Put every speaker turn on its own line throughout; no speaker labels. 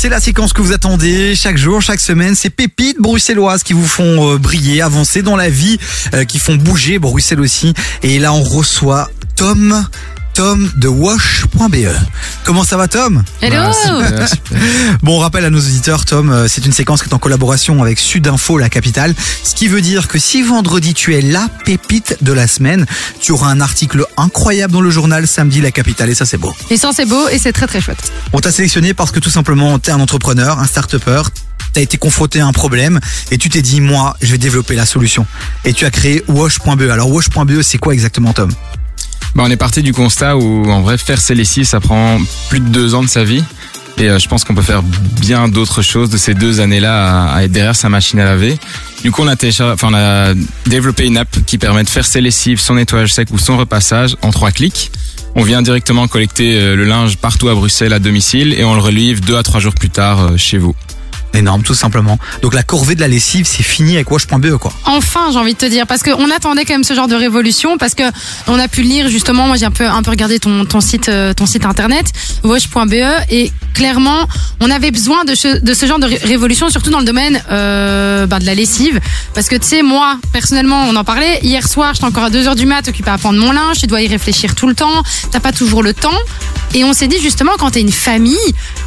c'est la séquence que vous attendez chaque jour, chaque semaine. Ces pépites bruxelloises qui vous font euh, briller, avancer dans la vie, euh, qui font bouger Bruxelles aussi. Et là, on reçoit Tom. Tom de wash.be. Comment ça va Tom?
Hello
Bah, super, super.
Bon, on rappelle à nos auditeurs, Tom, euh, c'est une séquence qui est en collaboration avec Sudinfo, la capitale. Ce qui veut dire que si vendredi tu es la pépite de la semaine, tu auras un article incroyable dans le journal samedi, la capitale. Et ça, c'est beau.
Et ça c'est beau et c'est très très chouette.
On t'a sélectionné parce que tout simplement, t'es un entrepreneur, un start-upper. T'as été confronté à un problème et tu t'es dit, moi, je vais développer la solution. Et tu as créé Wash.be. Alors, Wash.be, c'est quoi exactement, Tom?
Bah, on est parti du constat où, en vrai, faire ses lessives, ça prend plus de deux ans de sa vie. Et euh, je pense qu'on peut faire bien d'autres choses de ces deux années-là à, à être derrière sa machine à laver. Du coup, on a, on a développé une app qui permet de faire ses lessives, son nettoyage sec ou son repassage en trois clics. On vient directement collecter euh, le linge partout à Bruxelles à domicile et on le relivre deux à trois jours plus tard euh, chez vous.
Énorme, tout simplement. Donc, la corvée de la lessive, c'est fini avec Wash.be, quoi.
Enfin, j'ai envie de te dire, parce qu'on attendait quand même ce genre de révolution, parce que on a pu lire justement. Moi, j'ai un peu un peu regardé ton ton site euh, ton site internet wash.be et clairement, on avait besoin de ce, de ce genre de ré- révolution, surtout dans le domaine euh, bah, de la lessive, parce que tu sais, moi personnellement, on en parlait hier soir. J'étais encore à 2 heures du mat, occupée à prendre mon linge. Tu dois y réfléchir tout le temps. T'as pas toujours le temps. Et on s'est dit justement, quand t'es une famille,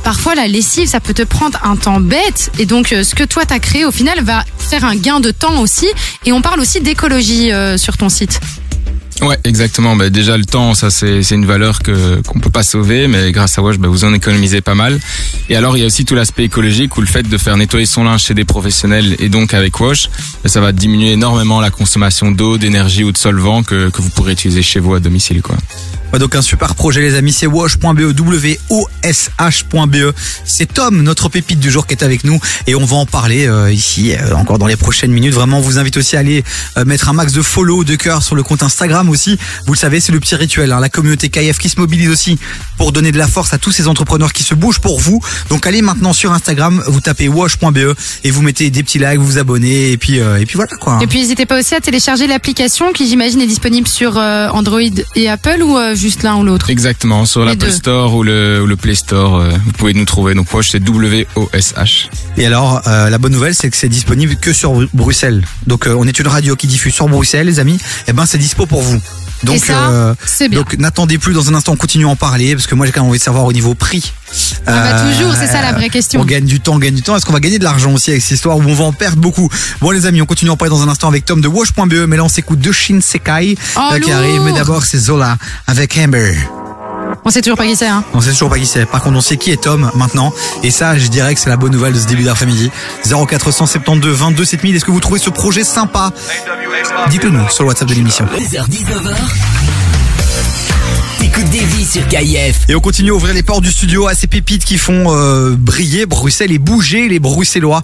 parfois la lessive, ça peut te prendre un temps bête. Et donc, euh, ce que toi t'as créé, au final, va faire un gain de temps aussi. Et on parle aussi d'écologie euh, sur ton site.
Ouais, exactement. Bah, déjà le temps, ça c'est une valeur que qu'on peut pas sauver, mais grâce à Wash, bah, vous en économisez pas mal. Et alors il y a aussi tout l'aspect écologique où le fait de faire nettoyer son linge chez des professionnels et donc avec Wash, bah, ça va diminuer énormément la consommation d'eau, d'énergie ou de solvant que que vous pourrez utiliser chez vous à domicile, quoi.
Donc un super projet les amis, c'est wash.be, W-O-S-H.be. C'est Tom, notre pépite du jour qui est avec nous et on va en parler euh, ici euh, encore dans les prochaines minutes. Vraiment, on vous invite aussi à aller euh, mettre un max de follow, de cœur sur le compte Instagram aussi. Vous le savez, c'est le petit rituel. hein. La communauté KF qui se mobilise aussi pour donner de la force à tous ces entrepreneurs qui se bougent pour vous. Donc allez maintenant sur Instagram, vous tapez wash.be et vous mettez des petits likes, vous vous abonnez et puis et puis voilà quoi.
Et puis n'hésitez pas aussi à télécharger l'application qui j'imagine est disponible sur Android et Apple ou juste l'un ou l'autre.
Exactement, sur l'Apple. Store ou le, ou le Play Store, euh, vous pouvez nous trouver. Donc Wash c'est W-O-S-H.
Et alors, euh, la bonne nouvelle, c'est que c'est disponible que sur Bru- Bruxelles. Donc, euh, on est une radio qui diffuse sur Bruxelles, les amis. Et ben, c'est dispo pour vous. Donc, euh,
c'est bien.
donc n'attendez plus. Dans un instant, on continue à en parler parce que moi, j'ai quand même envie de savoir au niveau prix.
Ah bah toujours, c'est ça la vraie question.
On gagne du temps, on gagne du temps. Est-ce qu'on va gagner de l'argent aussi avec cette histoire où on va en perdre beaucoup? Bon, les amis, on continue à en parler dans un instant avec Tom de Wash.be. Mais là, on s'écoute de Shin Sekai
Oh,
euh, qui arrive. Mais d'abord, c'est Zola avec Amber.
On sait toujours pas qui c'est. Hein.
On sait toujours pas qui c'est. Par contre, on sait qui est Tom maintenant. Et ça, je dirais que c'est la bonne nouvelle de ce début d'après-midi. 0472 22 7000. Est-ce que vous trouvez ce projet sympa? Dites-le nous sur le WhatsApp de l'émission.
10h-19h. T'écoutes des vies sur KIF.
Et on continue à ouvrir les portes du studio à ces pépites qui font euh, briller Bruxelles et bouger les Bruxellois.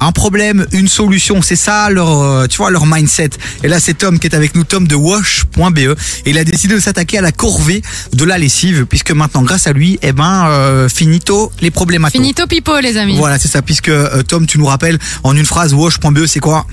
Un problème, une solution, c'est ça leur, euh, tu vois, leur mindset. Et là, c'est Tom qui est avec nous, Tom de Wash.be, et il a décidé de s'attaquer à la corvée de la lessive, puisque maintenant, grâce à lui, eh ben, euh, finito les problématiques.
Finito pipo les amis.
Voilà, c'est ça, puisque euh, Tom, tu nous rappelles en une phrase, wash.be, c'est quoi?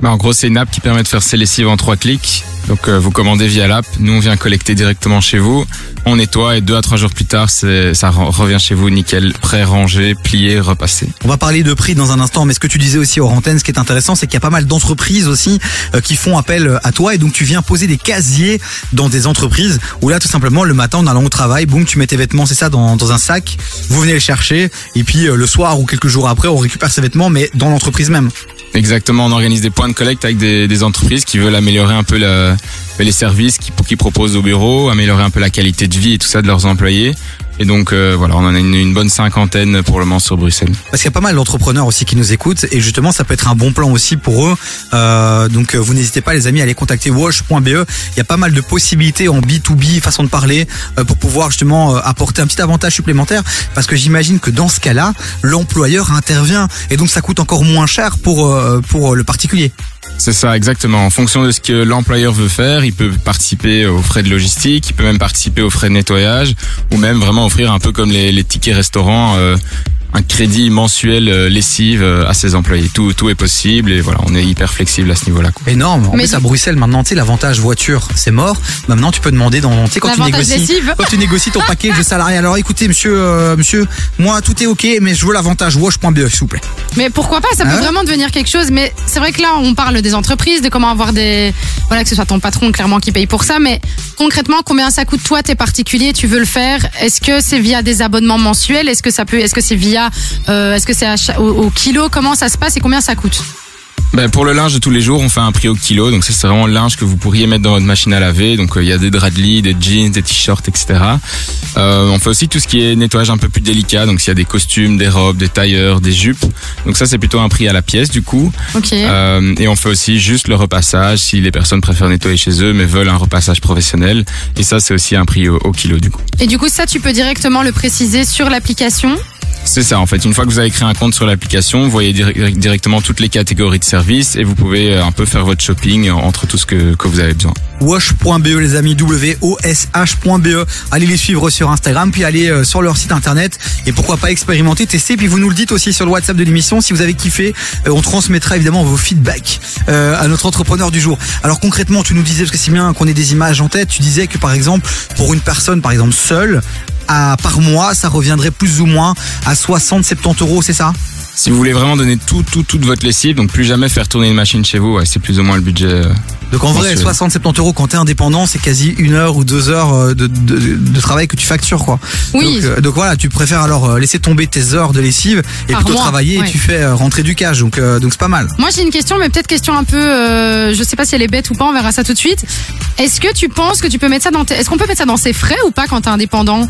Bah, en gros, c'est une app qui permet de faire ses lessives en trois clics. Donc, euh, vous commandez via l'app. Nous, on vient collecter directement chez vous. On nettoie et deux à trois jours plus tard, ça re- revient chez vous nickel, prêt, rangé, plié, repassé.
On va parler de prix dans un instant, mais ce que tu disais aussi hors antenne, ce qui est intéressant, c'est qu'il y a pas mal d'entreprises aussi euh, qui font appel à toi et donc tu viens poser des casiers dans des entreprises où là tout simplement le matin en allant au travail, boum, tu mets tes vêtements, c'est ça, dans, dans un sac, vous venez les chercher et puis euh, le soir ou quelques jours après, on récupère ces vêtements mais dans l'entreprise même.
Exactement, on organise des points de collecte avec des, entreprises qui veulent améliorer un peu les services qu'ils qu'ils proposent au bureau, améliorer un peu la qualité de vie et tout ça de leurs employés. Et donc euh, voilà, on en a une, bonne cinquantaine pour le moment sur Bruxelles.
Parce qu'il y a pas mal d'entrepreneurs aussi qui nous écoutent et justement ça peut être un bon plan aussi pour eux. Euh, donc euh, vous n'hésitez pas les amis à aller contacter wash.be. Il y a pas mal de possibilités en B2B façon de parler pour pouvoir justement apporter un petit avantage supplémentaire parce que j'imagine que dans ce cas-là, l'employeur intervient et donc ça coûte encore moins cher pour pour le particulier.
C'est ça, exactement. En fonction de ce que l'employeur veut faire, il peut participer aux frais de logistique, il peut même participer aux frais de nettoyage, ou même vraiment offrir un peu comme les, tickets restaurants, euh, un crédit mensuel euh, lessive euh, à ses employés. Tout, tout est possible et voilà, on est hyper flexible à ce niveau-là.
Énorme. En
Mais
plus, à Bruxelles, maintenant, tu sais, l'avantage voiture, c'est mort. Maintenant, tu peux demander dans, tu sais, quand tu négocies, quand tu négocies ton paquet de salarié. Alors, écoutez, monsieur, euh, monsieur, moi, tout est ok, mais je veux l'avantage wash.be, s'il vous plaît.
Mais pourquoi pas? Ça peut
Ah ouais
vraiment devenir quelque chose. Mais c'est vrai que là, on parle des entreprises, de comment avoir des, voilà, que ce soit ton patron clairement qui paye pour ça. Mais concrètement, combien ça coûte toi, t'es particulier, tu veux le faire? Est-ce que c'est via des abonnements mensuels? Est-ce que ça peut Est-ce que c'est via euh, Est-ce que c'est au, au kilo? Comment ça se passe et combien ça coûte?
Ben, pour le linge de tous les jours, on fait un prix au kilo. Donc ça, c'est vraiment le linge que vous pourriez mettre dans votre machine à laver. Donc euh, il y a des draps de lit, des jeans, des t-shirts, etc. Euh, on fait aussi tout ce qui est nettoyage un peu plus délicat. Donc s'il y a des costumes, des robes, des tailleurs, des jupes. Donc ça, c'est plutôt un prix à la pièce du coup.
Ok.
Euh, et on fait aussi juste le repassage si les personnes préfèrent nettoyer chez eux mais veulent un repassage professionnel. Et ça, c'est aussi un prix au, au kilo du coup.
Et du coup, ça, tu peux directement le préciser sur l'application?
C'est ça en fait. Une fois que vous avez créé un compte sur l'application, vous voyez dir- directement toutes les catégories de services et vous pouvez euh, un peu faire votre shopping entre tout ce que, que vous avez besoin.
Wash.be, les amis, W-O-S-H.be. Allez les suivre sur Instagram, puis allez euh, sur leur site internet et pourquoi pas expérimenter, tester. Puis vous nous le dites aussi sur le WhatsApp de l'émission. Si vous avez kiffé, euh, on transmettra évidemment vos feedbacks euh, à notre entrepreneur du jour. Alors concrètement, tu nous disais, parce que c'est bien qu'on ait des images en tête, tu disais que par exemple, pour une personne, par exemple, seule, par mois, ça reviendrait plus ou moins à 60-70 euros, c'est ça?
Si vous voulez vraiment donner tout, tout, toute votre lessive, donc plus jamais faire tourner une machine chez vous, ouais, c'est plus ou moins le budget. euh.
Donc en vrai,
Mensuel.
60-70 euros quand t'es indépendant, c'est quasi une heure ou deux heures euh, de, de, de travail que tu factures, quoi.
Oui.
Donc, euh, donc voilà, tu préfères alors laisser tomber tes heures de lessive et
Par
plutôt
mois,
travailler
ouais.
et tu fais rentrer du cash. Donc euh, donc c'est pas mal.
Moi j'ai une question, mais peut-être question un peu, euh, je sais pas si elle est bête ou pas, on verra ça tout de suite. Est-ce que tu penses que tu peux mettre ça dans tes... Est-ce qu'on peut mettre ça dans ses frais ou pas quand t'es indépendant?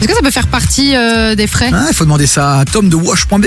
Est-ce que ça peut faire partie euh, des frais?
Ah, Il faut demander ça à Tom de Wash.be.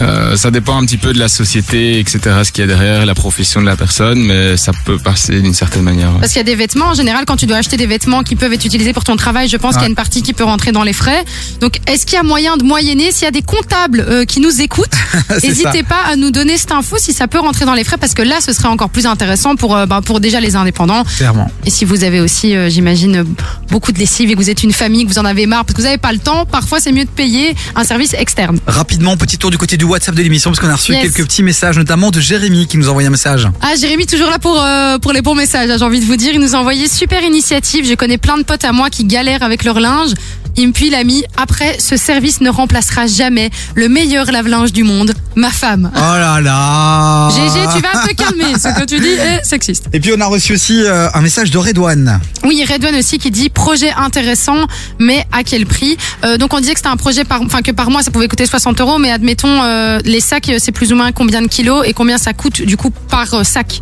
Euh, ça dépend un petit peu de la société, etc., ce qu'il y a derrière, la profession de la personne, mais ça peut passer d'une certaine manière. ouais.
Parce qu'il y a des vêtements, en général, quand tu dois acheter des vêtements qui peuvent être utilisés pour ton travail, je pense qu'il y a une partie qui peut rentrer dans les frais. Donc, est-ce qu'il y a moyen de moyenner? S'il y a des comptables euh, qui nous écoutent, n'hésitez pas à nous donner cette info si ça peut rentrer dans les frais, parce que là, ce serait encore plus intéressant pour, euh, bah, pour déjà les indépendants.
Clairement.
Et si vous avez aussi, euh, j'imagine, beaucoup de lessive et que vous êtes une famille, que vous en avez marre, parce que vous n'avez pas le temps, parfois c'est mieux de payer un service externe.
Rapidement, petit tour du côté du WhatsApp de l'émission parce qu'on a reçu
Yes.
quelques petits messages, notamment de Jérémy qui nous a envoyé un message.
Ah, Jérémy, toujours là pour, euh, pour les bons messages, hein, j'ai envie de vous dire. Il nous a envoyé super initiative. Je connais plein de potes à moi qui galèrent avec leur linge. Il me puis l'ami. Après, ce service ne remplacera jamais le meilleur lave-linge du monde, ma femme.
Oh là là.
GG, tu vas te calmer. Ce que tu dis est sexiste.
Et puis on a reçu aussi euh, un message de Redouane.
Oui, Redouane aussi qui dit projet intéressant, mais à quel prix? Euh, Donc on disait que c'était un projet par, enfin que par mois ça pouvait coûter 60 euros, mais admettons euh, les sacs c'est plus ou moins combien de kilos et combien ça coûte du coup par sac?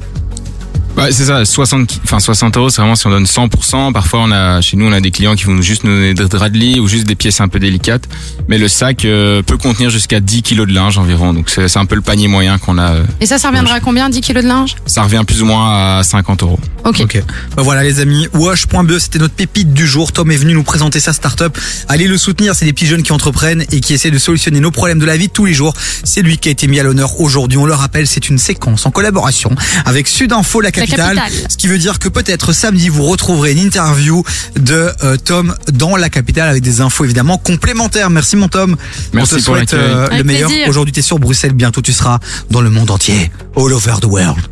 Ouais, c'est ça, 60, ki- enfin 60 euros, c'est vraiment si on donne 100%. Parfois, on a, chez nous, on a des clients qui vont juste nous donner des draps de lit ou juste des pièces un peu délicates. Mais le sac euh, peut contenir jusqu'à 10 kilos de linge environ. Donc, c'est c'est un peu le panier moyen qu'on a. euh.
Et ça, ça reviendra à combien 10 kilos de linge?
Ça revient plus ou moins à 50 euros.
Ok.
Ok. Bah voilà les amis, Wash.be c'était notre pépite du jour. Tom est venu nous présenter sa start-up. Allez le soutenir, c'est des petits jeunes qui entreprennent et qui essaient de solutionner nos problèmes de la vie de tous les jours. C'est lui qui a été mis à l'honneur aujourd'hui. On le rappelle, c'est une séquence en collaboration avec Sudinfo la capitale.
capitale.
Ce qui veut dire que peut-être samedi vous retrouverez une interview de euh, Tom dans la capitale avec des infos évidemment complémentaires. Merci mon Tom.
Merci
On te
pour
souhaite
l'accueil.
euh, le
Avec
meilleur. Aujourd'hui tu es sur Bruxelles, bientôt tu seras dans le monde entier. All over the world.